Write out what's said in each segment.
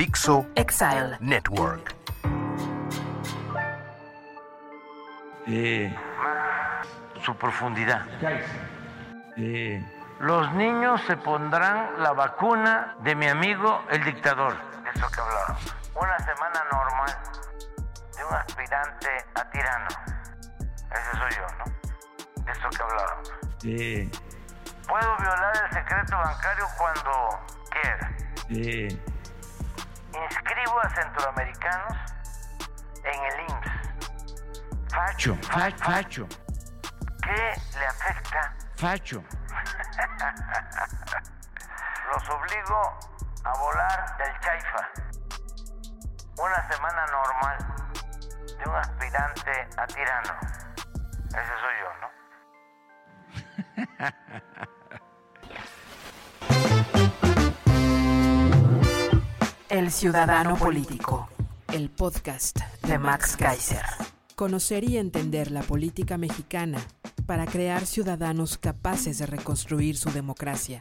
Dixo Exile. Network. Eh, su profundidad. Eh, los niños se pondrán la vacuna de mi amigo el dictador. De eso que hablaron. Una semana normal de un aspirante a tirano. Ese soy yo, ¿no? De eso que hablaron. Eh. Puedo violar el secreto bancario cuando quiera. Eh. Inscribo a centroamericanos en el IMSS. Facho, Facho, facho, ¿Qué le afecta? facho. Los obligo a volar del Chaifa. Una semana normal de un aspirante a tirano. Ese soy yo, ¿no? El Ciudadano Político. El podcast De Max Kaiser. Conocer y entender la política mexicana para crear ciudadanos capaces de reconstruir su democracia.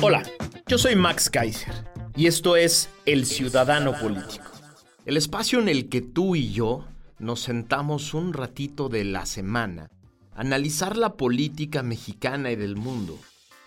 Hola, yo soy Max Kaiser y esto es El Ciudadano Político, el espacio en el que tú y yo nos sentamos un ratito de la semana a analizar la política mexicana y del mundo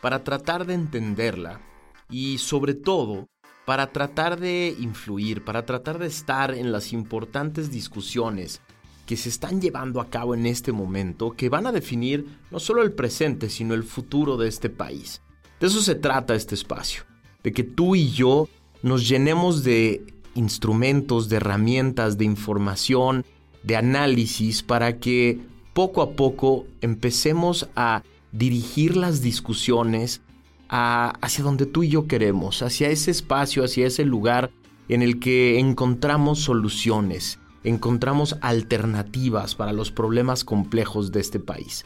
para tratar de entenderla y sobre todo para tratar de influir, para tratar de estar en las importantes discusiones que se están llevando a cabo en este momento que van a definir no solo el presente, sino el futuro de este país. De eso se trata este espacio, de que tú y yo nos llenemos de instrumentos, de herramientas, de información, de análisis para que poco a poco empecemos a dirigir las discusiones hacia donde tú y yo queremos, hacia ese espacio, hacia ese lugar en el que encontramos soluciones, encontramos alternativas para los problemas complejos de este país.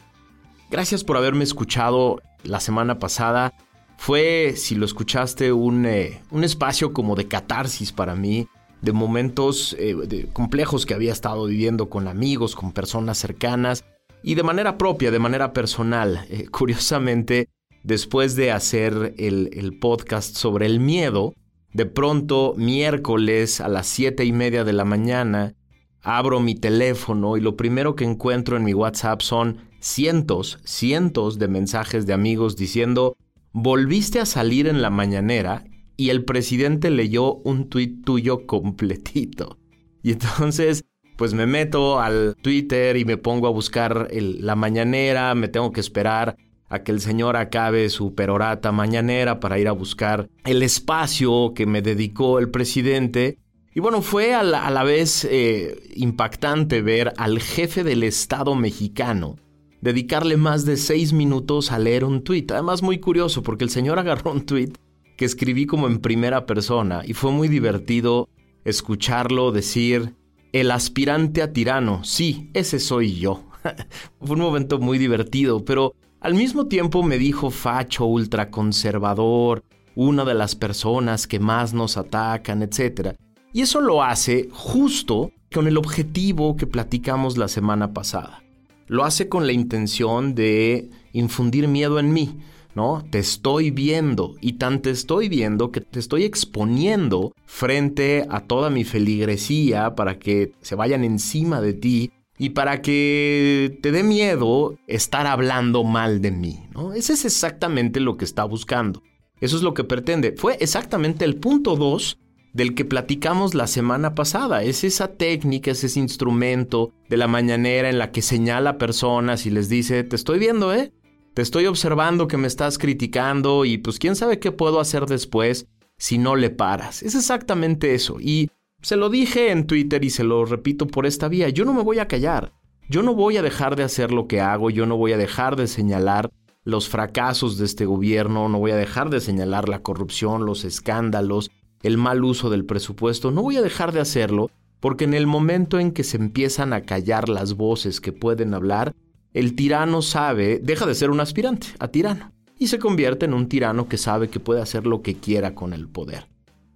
Gracias por haberme escuchado la semana pasada. Fue, si lo escuchaste, un, eh, un espacio como de catarsis para mí, de momentos eh, de- complejos que había estado viviendo con amigos, con personas cercanas y de manera propia, de manera personal. Eh, curiosamente, después de hacer el, el podcast sobre el miedo, de pronto, miércoles a las siete y media de la mañana, abro mi teléfono y lo primero que encuentro en mi WhatsApp son cientos, cientos de mensajes de amigos diciendo, volviste a salir en la mañanera y el presidente leyó un tuit tuyo completito. Y entonces, pues me meto al Twitter y me pongo a buscar el- la mañanera, me tengo que esperar a que el señor acabe su perorata mañanera para ir a buscar el espacio que me dedicó el presidente. Y bueno, fue a la, vez eh, impactante ver al jefe del Estado mexicano dedicarle más de seis minutos a leer un tuit. Además, muy curioso porque el señor agarró un tuit que escribí como en primera persona y fue muy divertido escucharlo decir, el aspirante a tirano, sí, ese soy yo. fue un momento muy divertido, pero al mismo tiempo me dijo facho ultraconservador, una de las personas que más nos atacan, etc. Y eso lo hace justo con el objetivo que platicamos la semana pasada. Lo hace con la intención de infundir miedo en mí, ¿no? Te estoy viendo y tan te estoy viendo que te estoy exponiendo frente a toda mi feligresía para que se vayan encima de ti y para que te dé miedo estar hablando mal de mí, ¿no? Ese es exactamente lo que está buscando. Eso es lo que pretende. Fue exactamente el punto 2 del que platicamos la semana pasada. Es esa técnica, es ese instrumento de la mañanera en la que señala a personas y les dice, te estoy viendo, ¿eh? Te estoy observando que me estás criticando y pues quién sabe qué puedo hacer después si no le paras. Es exactamente eso. Y se lo dije en Twitter y se lo repito por esta vía. Yo no me voy a callar. Yo no voy a dejar de hacer lo que hago, yo no voy a dejar de señalar los fracasos de este gobierno, no voy a dejar de señalar la corrupción, los escándalos, el mal uso del presupuesto, no voy a dejar de hacerlo porque en el momento en que se empiezan a callar las voces que pueden hablar, el tirano sabe, deja de ser un aspirante a tirano y se convierte en un tirano que sabe que puede hacer lo que quiera con el poder.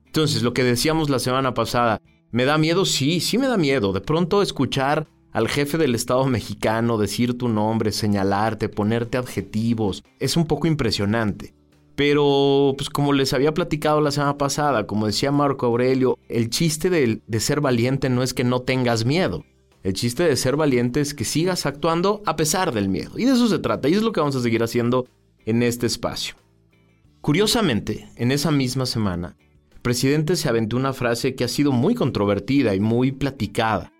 Entonces, lo que decíamos la semana pasada, ¿me da miedo? Sí, sí me da miedo. De pronto escuchar al jefe del Estado mexicano decir tu nombre, señalarte, ponerte adjetivos, es un poco impresionante. Pero, pues como les había platicado la semana pasada, como decía Marco Aurelio, el chiste de, de, ser valiente no es que no tengas miedo. El chiste de ser valiente es que sigas actuando a pesar del miedo. Y de eso se trata. Y es lo que vamos a seguir haciendo en este espacio. Curiosamente, en esa misma semana, el presidente se aventó una frase que ha sido muy controvertida y muy platicada.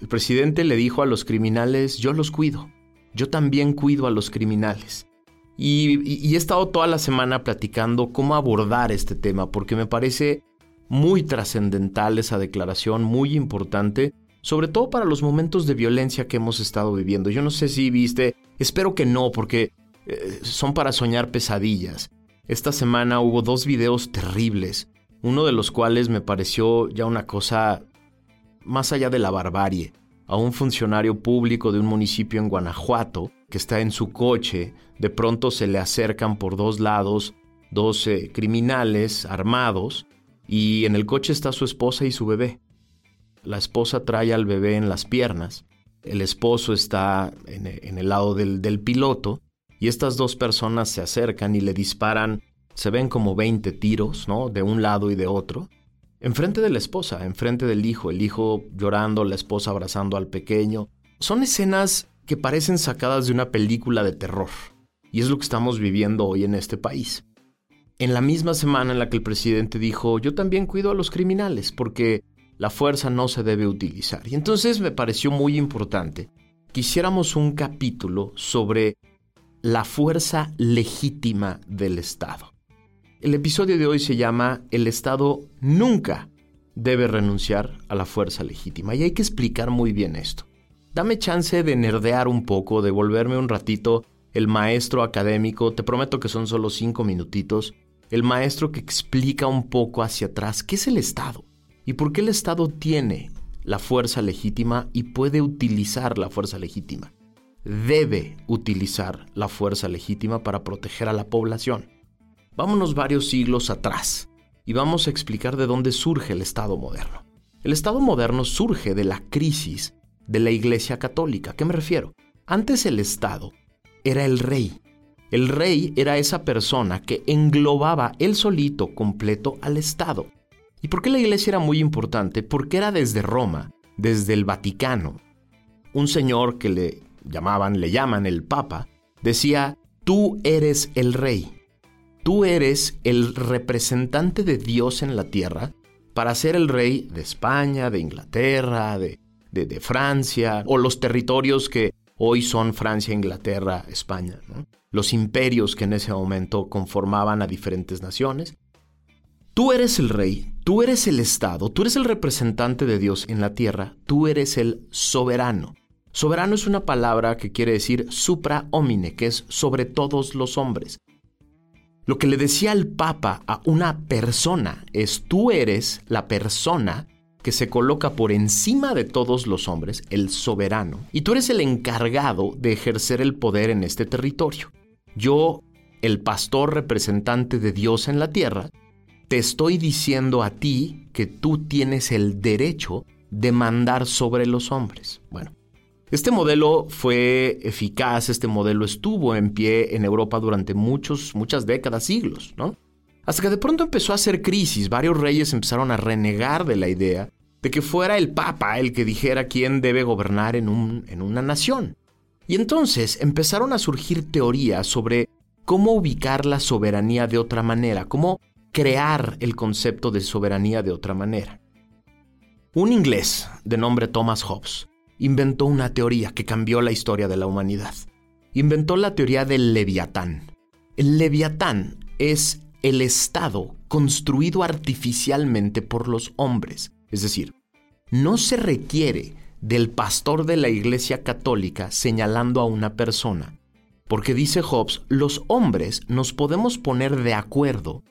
El presidente le dijo a los criminales, yo los cuido, yo también cuido a los criminales. Y, he estado toda la semana platicando cómo abordar este tema, porque me parece muy trascendental esa declaración, muy importante, sobre todo para los momentos de violencia que hemos estado viviendo. Yo no sé si viste, espero que no, porque eh, son para soñar pesadillas. Esta semana hubo dos videos terribles, uno de los cuales me pareció ya una cosa más allá de la barbarie. A un funcionario público de un municipio en Guanajuato, que está en su coche, de pronto se le acercan por dos lados dos criminales armados y en el coche está su esposa y su bebé. La esposa trae al bebé en las piernas, el esposo está en, el lado del, del piloto y estas dos personas se acercan y le disparan, se ven como 20 tiros, ¿no? De un lado y de otro. Enfrente de la esposa, enfrente del hijo, el hijo llorando, la esposa abrazando al pequeño. Son escenas que parecen sacadas de una película de terror. Y es lo que estamos viviendo hoy en este país. En la misma semana en la que el presidente dijo, yo también cuido a los criminales porque la fuerza no se debe utilizar. Y entonces me pareció muy importante que hiciéramos un capítulo sobre la fuerza legítima del Estado. El episodio de hoy se llama El Estado nunca debe renunciar a la fuerza legítima y hay que explicar muy bien esto. Dame chance de nerdear un poco, de volverme un ratito el maestro académico, te prometo que son solo cinco minutitos, el maestro que explica un poco hacia atrás qué es el Estado y por qué el Estado tiene la fuerza legítima y puede utilizar la fuerza legítima debe utilizar la fuerza legítima para proteger a la población. Vámonos varios siglos atrás y vamos a explicar de dónde surge el Estado moderno. El Estado moderno surge de la crisis de la Iglesia Católica. ¿A qué me refiero? Antes el Estado era el rey. El rey era esa persona que englobaba él solito completo al Estado. ¿Y por qué la Iglesia era muy importante? Porque era desde Roma, desde el Vaticano, un señor que le llamaban, le llaman el Papa, decía, tú eres el rey, tú eres el representante de Dios en la tierra para ser el rey de España, de Inglaterra, de, de, Francia, o los territorios que hoy son Francia, Inglaterra, España, los imperios que en ese momento conformaban a diferentes naciones. Tú eres el rey, tú eres el Estado, tú eres el representante de Dios en la tierra, tú eres el soberano. Soberano es una palabra que quiere decir supra homine, que es sobre todos los hombres. Lo que le decía el Papa a una persona es tú eres la persona que se coloca por encima de todos los hombres, el soberano, y tú eres el encargado de ejercer el poder en este territorio. Yo, el pastor representante de Dios en la tierra, te estoy diciendo a ti que tú tienes el derecho de mandar sobre los hombres. Bueno, este modelo fue eficaz, este modelo estuvo en pie en Europa durante muchos, muchas décadas, siglos, ¿no? Hasta que de pronto empezó a hacer crisis, varios reyes empezaron a renegar de la idea de que fuera el Papa el que dijera quién debe gobernar en, un, en una nación. Y entonces empezaron a surgir teorías sobre cómo ubicar la soberanía de otra manera, cómo crear el concepto de soberanía de otra manera. Un inglés de nombre Thomas Hobbes inventó una teoría que cambió la historia de la humanidad. Inventó la teoría del leviatán. El leviatán es el Estado construido artificialmente por los hombres. Es decir, no se requiere del pastor de la Iglesia Católica señalando a una persona Porque dice Hobbes, los hombres nos podemos poner de acuerdo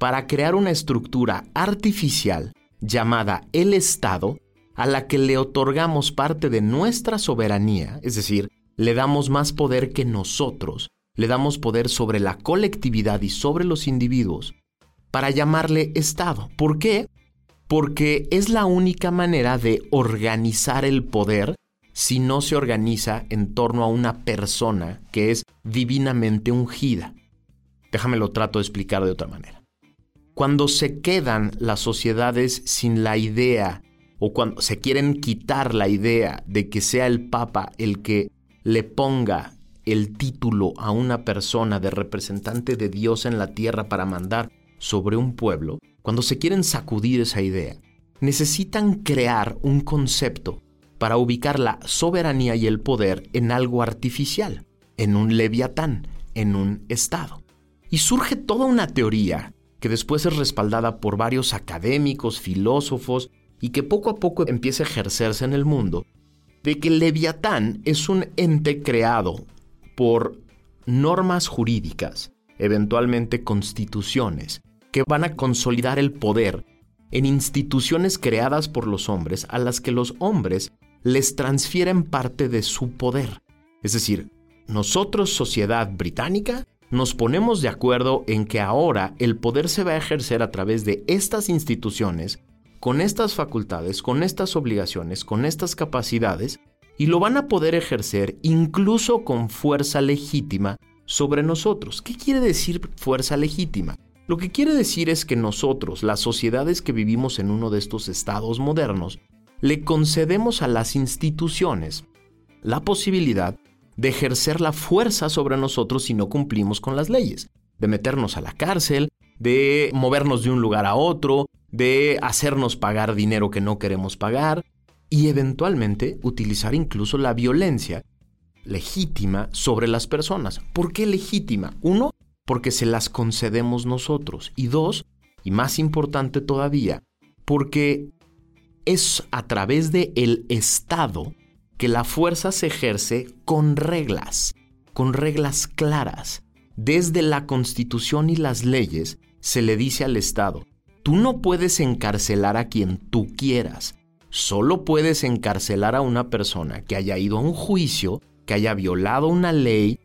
para crear una estructura artificial llamada el Estado, a la que le otorgamos parte de nuestra soberanía, es decir, le damos más poder que nosotros, le damos poder sobre la colectividad y sobre los individuos, para llamarle Estado. ¿Por qué? Porque es la única manera de organizar el poder si no se organiza en torno a una persona que es divinamente ungida. Déjame lo trato de explicar de otra manera. Cuando se quedan las sociedades sin la idea o cuando se quieren quitar la idea de que sea el Papa el que le ponga el título a una persona de representante de Dios en la tierra para mandar sobre un pueblo, cuando se quieren sacudir esa idea, necesitan crear un concepto para ubicar la soberanía y el poder en algo artificial, en un leviatán, en un Estado. Y surge toda una teoría que después es respaldada por varios académicos, filósofos, y que poco a poco empieza a ejercerse en el mundo, de que leviatán es un ente creado por normas jurídicas, eventualmente constituciones, que van a consolidar el poder en instituciones creadas por los hombres a las que los hombres les transfieren parte de su poder. Es decir, nosotros, sociedad británica, nos ponemos de acuerdo en que ahora el poder se va a ejercer a través de estas instituciones, con estas facultades, con estas obligaciones, con estas capacidades, y lo van a poder ejercer incluso con fuerza legítima sobre nosotros. ¿Qué quiere decir fuerza legítima? Lo que quiere decir es que nosotros, las sociedades que vivimos en uno de estos estados modernos, le concedemos a las instituciones la posibilidad de ejercer la fuerza sobre nosotros si no cumplimos con las leyes, de meternos a la cárcel, de movernos de un lugar a otro, de hacernos pagar dinero que no queremos pagar y eventualmente utilizar incluso la violencia legítima sobre las personas. ¿Por qué legítima? Uno, porque se las concedemos nosotros. Y dos, y más importante todavía, porque es a través de el Estado que la fuerza se ejerce con reglas, con reglas claras. Desde la Constitución y las leyes se le dice al Estado, tú no puedes encarcelar a quien tú quieras, solo puedes encarcelar a una persona que haya ido a un juicio, que haya violado una ley,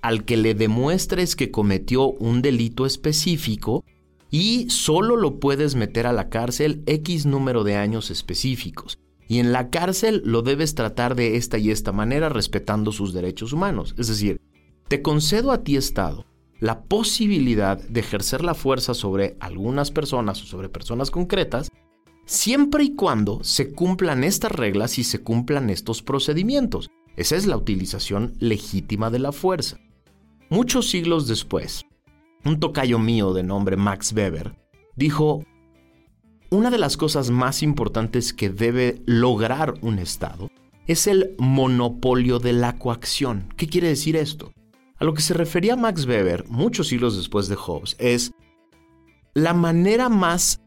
al que le demuestres que cometió un delito específico y solo lo puedes meter a la cárcel X número de años específicos. Y en la cárcel lo debes tratar de esta y esta manera respetando sus derechos humanos. Es decir, te concedo a ti Estado la posibilidad de ejercer la fuerza sobre algunas personas o sobre personas concretas siempre y cuando se cumplan estas reglas y se cumplan estos procedimientos. Esa es la utilización legítima de la fuerza. Muchos siglos después, un tocayo mío de nombre Max Weber, dijo, una de las cosas más importantes que debe lograr un Estado es el monopolio de la coacción. ¿Qué quiere decir esto? A lo que se refería Max Weber, muchos siglos después de Hobbes, es la manera más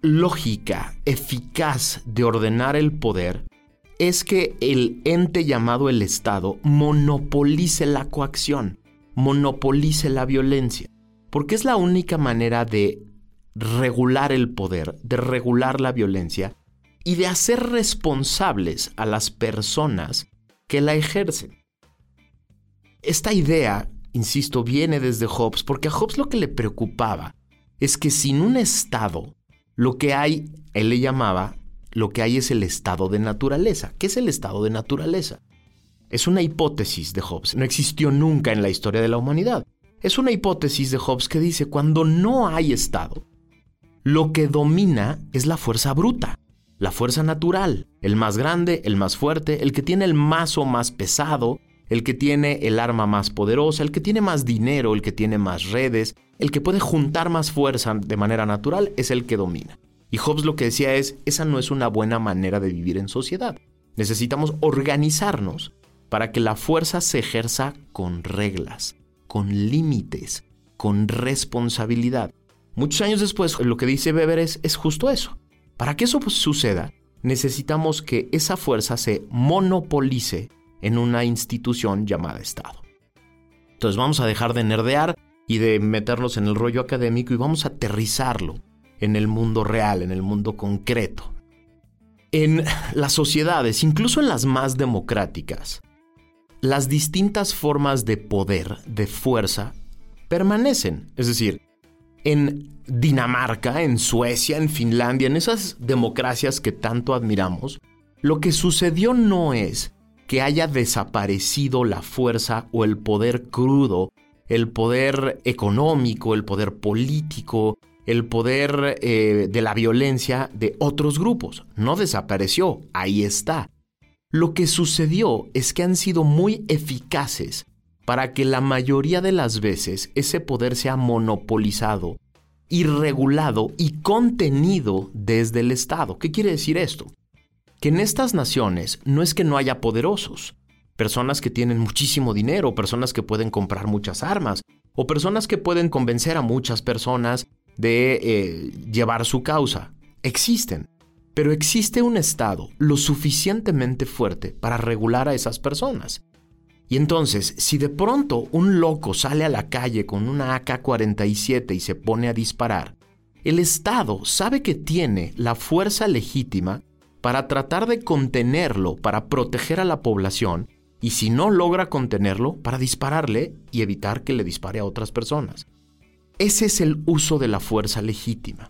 lógica, eficaz de ordenar el poder es que el ente llamado el Estado monopolice la coacción monopolice la violencia, porque es la única manera de regular el poder, de regular la violencia y de hacer responsables a las personas que la ejercen. Esta idea, insisto, viene desde Hobbes, porque a Hobbes lo que le preocupaba es que sin un Estado, lo que hay, él le llamaba, lo que hay es el estado de naturaleza. ¿Qué es el estado de naturaleza? Es una hipótesis de Hobbes, no existió nunca en la historia de la humanidad. Es una hipótesis de Hobbes que dice cuando no hay Estado, lo que domina es la fuerza bruta, la fuerza natural, el más grande, el más fuerte, el que tiene el mazo más pesado, el que tiene el arma más poderosa, el que tiene más dinero, el que tiene más redes, el que puede juntar más fuerza de manera natural es el que domina. Y Hobbes lo que decía es, esa no es una buena manera de vivir en sociedad. Necesitamos organizarnos para que la fuerza se ejerza con reglas, con límites, con responsabilidad. Muchos años después, lo que dice Weber es, justo eso. Para que eso suceda, necesitamos que esa fuerza se monopolice en una institución llamada Estado. Entonces vamos a dejar de nerdear y de meternos en el rollo académico y vamos a aterrizarlo en el mundo real, en el mundo concreto. En las sociedades, incluso en las más democráticas, las distintas formas de poder, de fuerza, permanecen. Es decir, en Dinamarca, en Suecia, en Finlandia, en esas democracias que tanto admiramos, lo que sucedió no es que haya desaparecido la fuerza o el poder crudo, el poder económico, el poder político, el poder eh, de la violencia de otros grupos. No desapareció, ahí está. Lo que sucedió es que han sido muy eficaces para que la mayoría de las veces ese poder sea monopolizado y regulado y contenido desde el Estado. ¿Qué quiere decir esto? Que en estas naciones no es que no haya poderosos, personas que tienen muchísimo dinero, personas que pueden comprar muchas armas, o personas que pueden convencer a muchas personas de eh, llevar su causa. Existen, pero existe un Estado lo suficientemente fuerte para regular a esas personas. Y entonces, si de pronto un loco sale a la calle con una AK-47 y se pone a disparar, el Estado sabe que tiene la fuerza legítima para tratar de contenerlo, para proteger a la población, y si no logra contenerlo, para dispararle y evitar que le dispare a otras personas. Ese es el uso de la fuerza legítima.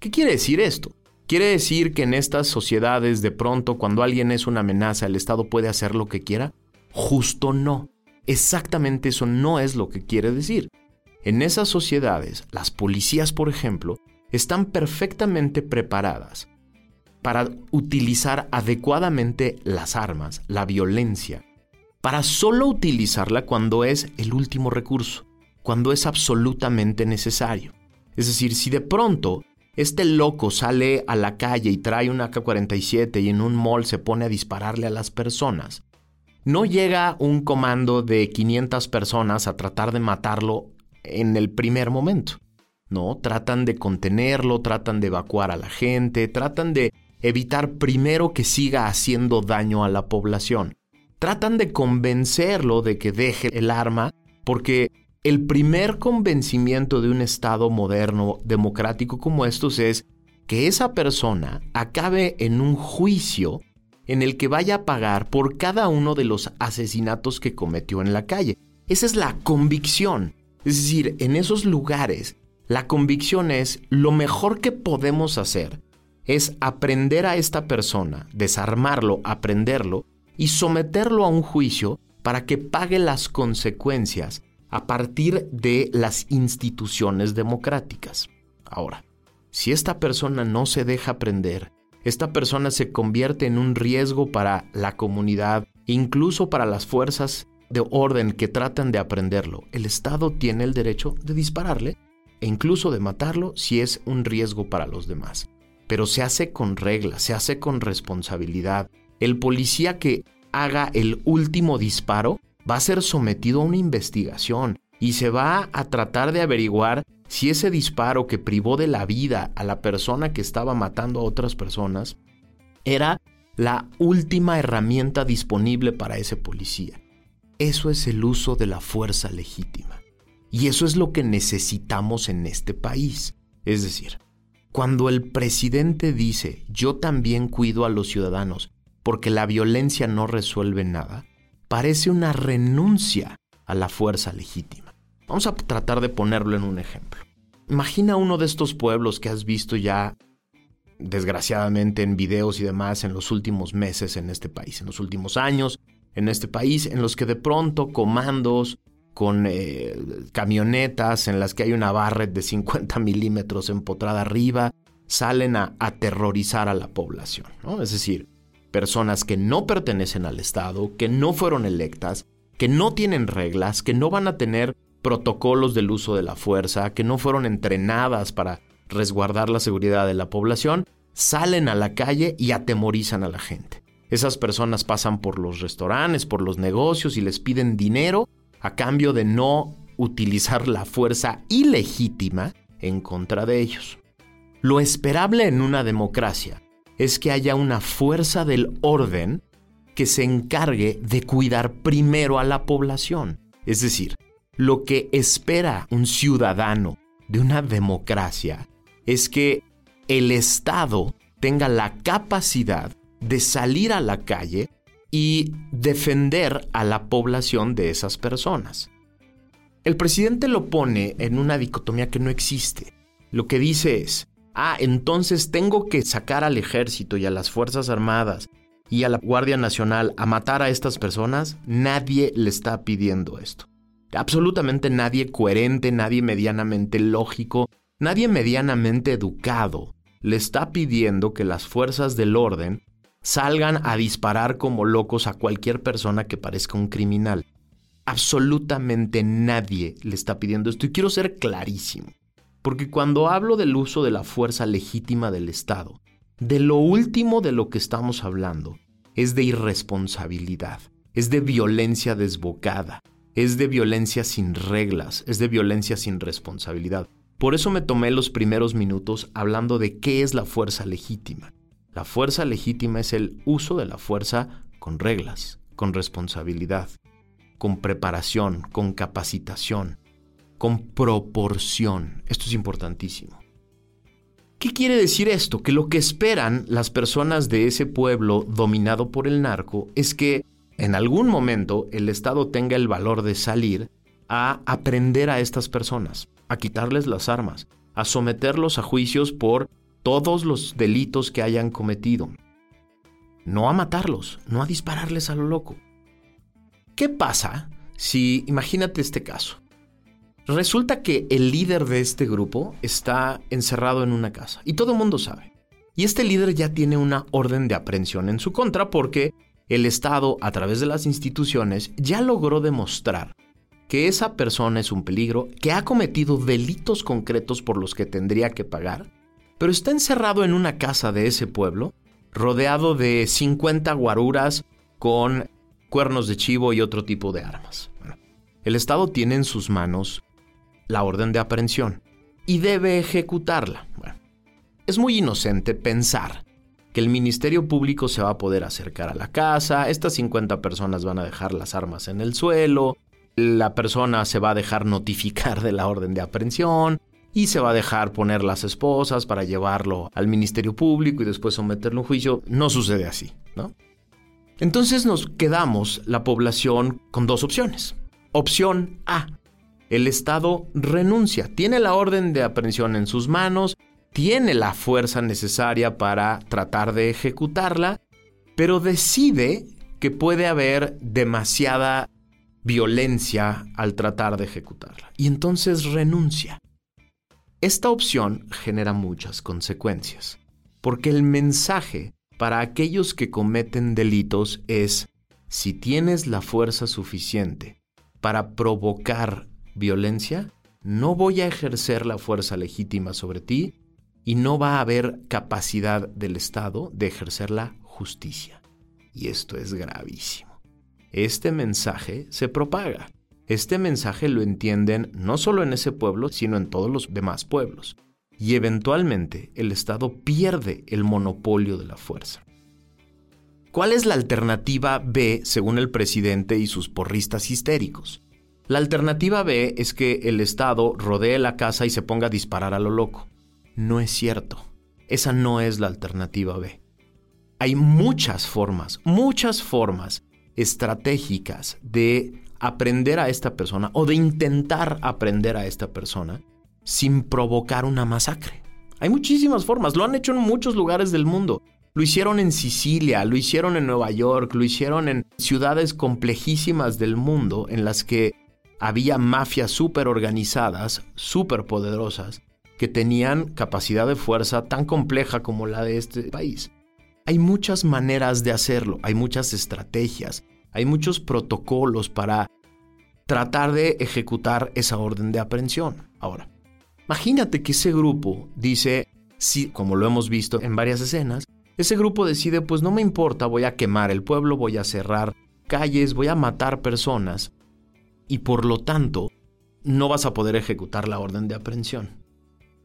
¿Qué quiere decir esto? ¿Quiere decir que en estas sociedades de pronto cuando alguien es una amenaza el Estado puede hacer lo que quiera? Justo no. Exactamente eso no es lo que quiere decir. En esas sociedades, las policías, por ejemplo, están perfectamente preparadas para utilizar adecuadamente las armas, la violencia, para solo utilizarla cuando es el último recurso, cuando es absolutamente necesario. Es decir, si de pronto este loco sale a la calle y trae un AK-47 y en un mall se pone a dispararle a las personas, no llega un comando de 500 personas a tratar de matarlo en el primer momento. No, tratan de contenerlo, tratan de evacuar a la gente, tratan de evitar primero que siga haciendo daño a la población. Tratan de convencerlo de que deje el arma porque el primer convencimiento de un Estado moderno, democrático como estos es que esa persona acabe en un juicio en el que vaya a pagar por cada uno de los asesinatos que cometió en la calle. Esa es la convicción. Es decir, en esos lugares, la convicción es lo mejor que podemos hacer es aprender a esta persona, desarmarlo, aprenderlo y someterlo a un juicio para que pague las consecuencias a partir de las instituciones democráticas. Ahora, si esta persona no se deja aprender, esta persona se convierte en un riesgo para la comunidad, incluso para las fuerzas de orden que tratan de aprenderlo. El Estado tiene el derecho de dispararle e incluso de matarlo si es un riesgo para los demás. Pero se hace con reglas, se hace con responsabilidad. El policía que haga el último disparo va a ser sometido a una investigación y se va a tratar de averiguar si ese disparo que privó de la vida a la persona que estaba matando a otras personas era la última herramienta disponible para ese policía. Eso es el uso de la fuerza legítima. Y eso es lo que necesitamos en este país. Es decir, cuando el presidente dice yo también cuido a los ciudadanos porque la violencia no resuelve nada, parece una renuncia a la fuerza legítima. Vamos a tratar de ponerlo en un ejemplo. Imagina uno de estos pueblos que has visto ya, desgraciadamente, en videos y demás en los últimos meses en este país, en los últimos años en este país, en los que de pronto comandos con eh, camionetas en las que hay una barret de 50 milímetros empotrada arriba, salen a aterrorizar a la población. Es decir, personas que no pertenecen al Estado, que no fueron electas, que no tienen reglas, que no van a tener protocolos del uso de la fuerza, que no fueron entrenadas para resguardar la seguridad de la población, salen a la calle y atemorizan a la gente. Esas personas pasan por los restaurantes, por los negocios y les piden dinero a cambio de no utilizar la fuerza ilegítima en contra de ellos. Lo esperable en una democracia es que haya una fuerza del orden que se encargue de cuidar primero a la población. Es decir, lo que espera un ciudadano de una democracia es que el Estado tenga la capacidad de salir a la calle y defender a la población de esas personas. El presidente lo pone en una dicotomía que no existe. Lo que dice es, ah, entonces tengo que sacar al ejército y a las Fuerzas Armadas y a la Guardia Nacional a matar a estas personas. Nadie le está pidiendo esto. Absolutamente nadie coherente, nadie medianamente lógico, nadie medianamente educado le está pidiendo que las fuerzas del orden salgan a disparar como locos a cualquier persona que parezca un criminal. Absolutamente nadie le está pidiendo esto y quiero ser clarísimo, porque cuando hablo del uso de la fuerza legítima del Estado, de lo último de lo que estamos hablando es de irresponsabilidad, es de violencia desbocada, es de violencia sin reglas, es de violencia sin responsabilidad. Por eso me tomé los primeros minutos hablando de qué es la fuerza legítima. La fuerza legítima es el uso de la fuerza con reglas, con responsabilidad, con preparación, con capacitación, con proporción. Esto es importantísimo. ¿Qué quiere decir esto? Que lo que esperan las personas de ese pueblo dominado por el narco es que en algún momento el Estado tenga el valor de salir a aprender a estas personas, a quitarles las armas, a someterlos a juicios por todos los delitos que hayan cometido. No a matarlos, no a dispararles a lo loco. ¿Qué pasa si, imagínate este caso, resulta que el líder de este grupo está encerrado en una casa y todo el mundo sabe. Y este líder ya tiene una orden de aprehensión en su contra porque el Estado, a través de las instituciones, ya logró demostrar que esa persona es un peligro, que ha cometido delitos concretos por los que tendría que pagar pero está encerrado en una casa de ese pueblo, rodeado de 50 guaruras con cuernos de chivo y otro tipo de armas. el Estado tiene en sus manos la orden de aprehensión y debe ejecutarla. es muy inocente pensar que el Ministerio Público se va a poder acercar a la casa, estas 50 personas van a dejar las armas en el suelo, la persona se va a dejar notificar de la orden de aprehensión, y se va a dejar poner las esposas para llevarlo al Ministerio Público y después someterlo a juicio. No sucede así, ¿no? Entonces nos quedamos la población con dos opciones. Opción A. El Estado renuncia, tiene la orden de aprehensión en sus manos, tiene la fuerza necesaria para tratar de ejecutarla, pero decide que puede haber demasiada violencia al tratar de ejecutarla. Y entonces renuncia. Esta opción genera muchas consecuencias, porque el mensaje para aquellos que cometen delitos es, si tienes la fuerza suficiente para provocar violencia, no voy a ejercer la fuerza legítima sobre ti y no va a haber capacidad del Estado de ejercer la justicia. Y esto es gravísimo. Este mensaje se propaga este mensaje lo entienden no solo en ese pueblo, sino en todos los demás pueblos. Y eventualmente el Estado pierde el monopolio de la fuerza. ¿Cuál es la alternativa B según el presidente y sus porristas histéricos? La alternativa B es que el Estado rodee la casa y se ponga a disparar a lo loco. No es cierto. Esa no es la alternativa B. Hay muchas formas, muchas formas estratégicas de aprender a esta persona o de intentar aprender a esta persona sin provocar una masacre. Hay muchísimas formas, lo han hecho en muchos lugares del mundo. Lo hicieron en Sicilia, lo hicieron en Nueva York, lo hicieron en ciudades complejísimas del mundo en las que había mafias súper organizadas, súper poderosas, que tenían capacidad de fuerza tan compleja como la de este país. Hay muchas maneras de hacerlo, hay muchas estrategias, hay muchos protocolos para tratar de ejecutar esa orden de aprehensión. Ahora, imagínate que ese grupo dice, sí, como lo hemos visto en varias escenas, ese grupo decide, pues no me importa, voy a quemar el pueblo, voy a cerrar calles, voy a matar personas y por lo tanto no vas a poder ejecutar la orden de aprehensión.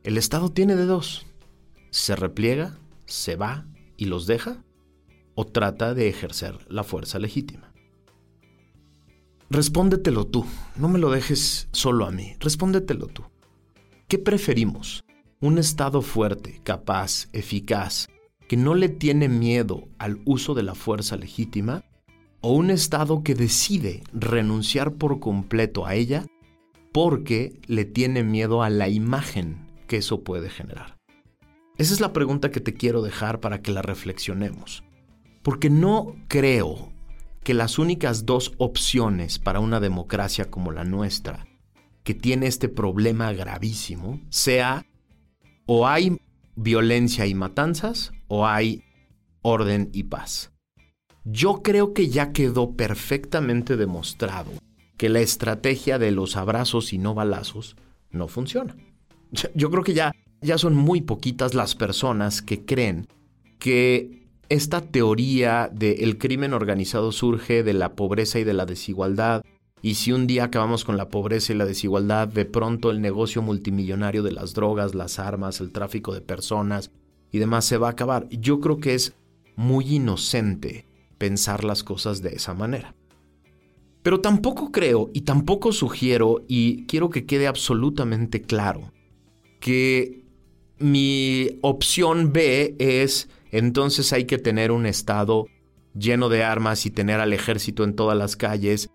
El Estado tiene de dos. Se repliega, se va y los deja o trata de ejercer la fuerza legítima. Respóndetelo tú, no me lo dejes solo a mí, respóndetelo tú. ¿Qué preferimos? ¿Un Estado fuerte, capaz, eficaz, que no le tiene miedo al uso de la fuerza legítima? ¿O un Estado que decide renunciar por completo a ella porque le tiene miedo a la imagen que eso puede generar? Esa es la pregunta que te quiero dejar para que la reflexionemos. Porque no creo que las únicas dos opciones para una democracia como la nuestra, que tiene este problema gravísimo, sea o hay violencia y matanzas o hay orden y paz. Yo creo que ya quedó perfectamente demostrado que la estrategia de los abrazos y no balazos no funciona. Yo creo que ya, ya son muy poquitas las personas que creen que esta teoría del crimen organizado surge de la pobreza y de la desigualdad, y si un día acabamos con la pobreza y la desigualdad, de pronto el negocio multimillonario de las drogas, las armas, el tráfico de personas y demás se va a acabar. Yo creo que es muy inocente pensar las cosas de esa manera. Pero tampoco creo y tampoco sugiero, y quiero que quede absolutamente claro, que mi opción B es entonces hay que tener un Estado lleno de armas y tener al ejército en todas las calles,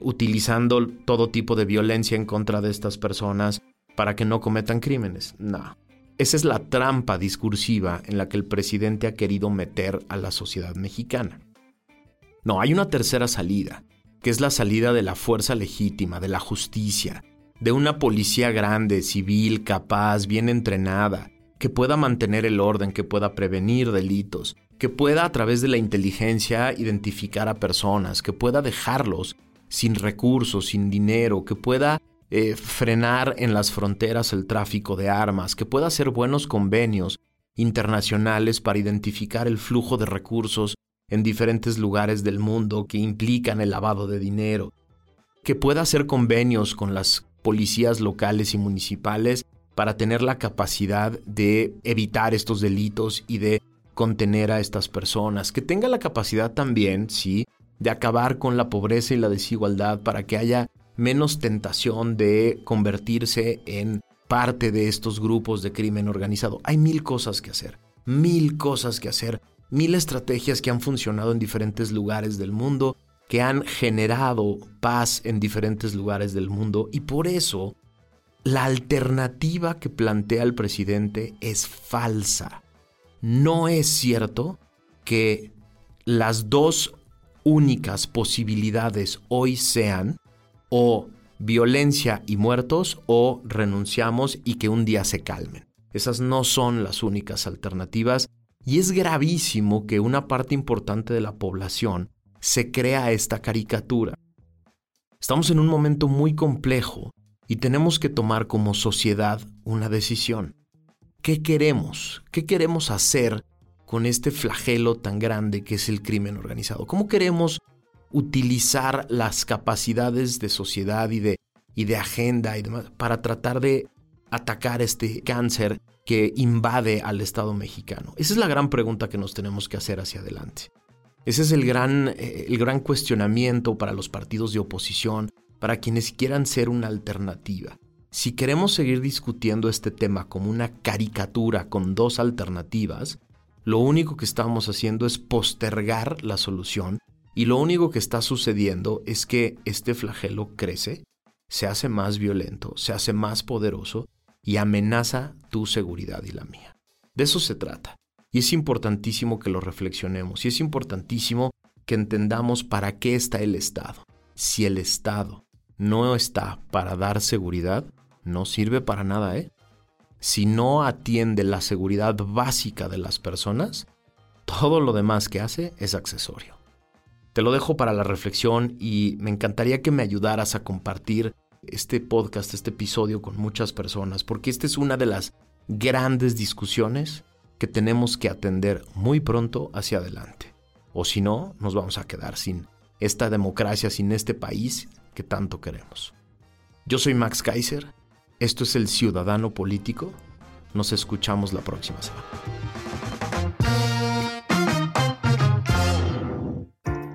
utilizando todo tipo de violencia en contra de estas personas para que no cometan crímenes. No. Esa es la trampa discursiva en la que el presidente ha querido meter a la sociedad mexicana. No, hay una tercera salida, que es la salida de la fuerza legítima, de la justicia, de una policía grande, civil, capaz, bien entrenada, que pueda mantener el orden, que pueda prevenir delitos, que pueda a través de la inteligencia identificar a personas, que pueda dejarlos sin recursos, sin dinero, que pueda eh, frenar en las fronteras el tráfico de armas, que pueda hacer buenos convenios internacionales para identificar el flujo de recursos en diferentes lugares del mundo que implican el lavado de dinero, que pueda hacer convenios con las policías locales y municipales para tener la capacidad de evitar estos delitos y de contener a estas personas, que tenga la capacidad también, sí, de acabar con la pobreza y la desigualdad para que haya menos tentación de convertirse en parte de estos grupos de crimen organizado. Hay mil cosas que hacer, mil cosas que hacer, mil estrategias que han funcionado en diferentes lugares del mundo, que han generado paz en diferentes lugares del mundo y por eso la alternativa que plantea el presidente es falsa. No es cierto que las dos únicas posibilidades hoy sean o violencia y muertos o renunciamos y que un día se calmen. Esas no son las únicas alternativas y es gravísimo que una parte importante de la población se crea esta caricatura. Estamos en un momento muy complejo y tenemos que tomar como sociedad una decisión. ¿Qué queremos? ¿Qué queremos hacer con este flagelo tan grande que es el crimen organizado? ¿Cómo queremos utilizar las capacidades de sociedad y de, y de agenda para tratar de atacar este cáncer que invade al Estado mexicano? Esa es la gran pregunta que nos tenemos que hacer hacia adelante. Ese es el gran, eh, el gran cuestionamiento para los partidos de oposición, para quienes quieran ser una alternativa. Si queremos seguir discutiendo este tema como una caricatura con dos alternativas, lo único que estamos haciendo es postergar la solución y lo único que está sucediendo es que este flagelo crece, se hace más violento, se hace más poderoso y amenaza tu seguridad y la mía. De eso se trata. Y es importantísimo que lo reflexionemos y es importantísimo que entendamos para qué está el Estado. Si el Estado no está para dar seguridad, no sirve para nada, ¿eh? Si no atiende la seguridad básica de las personas, todo lo demás que hace es accesorio. Te lo dejo para la reflexión y me encantaría que me ayudaras a compartir este podcast, este episodio con muchas personas, porque esta es una de las grandes discusiones que tenemos que atender muy pronto hacia adelante. O si no, nos vamos a quedar sin esta democracia, sin este país que tanto queremos. Yo soy Max Kaiser, esto es El Ciudadano Político, nos escuchamos la próxima semana.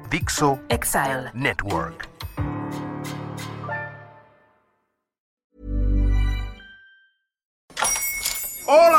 Dixo Exile. Network.